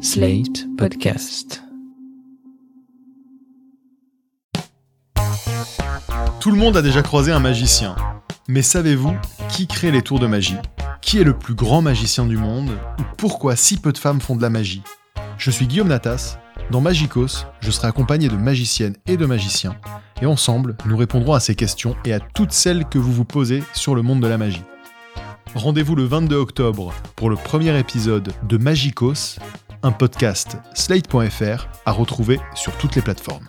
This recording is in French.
Slate Podcast. Tout le monde a déjà croisé un magicien. Mais savez-vous qui crée les tours de magie? Qui est le plus grand magicien du monde? Ou pourquoi si peu de femmes font de la magie? Je suis Guillaume Natas. Dans Magicos, je serai accompagné de magiciennes et de magiciens. Et ensemble, nous répondrons à ces questions et à toutes celles que vous vous posez sur le monde de la magie. Rendez-vous le 22 octobre pour le premier épisode de Magicos, un podcast slate.fr à retrouver sur toutes les plateformes.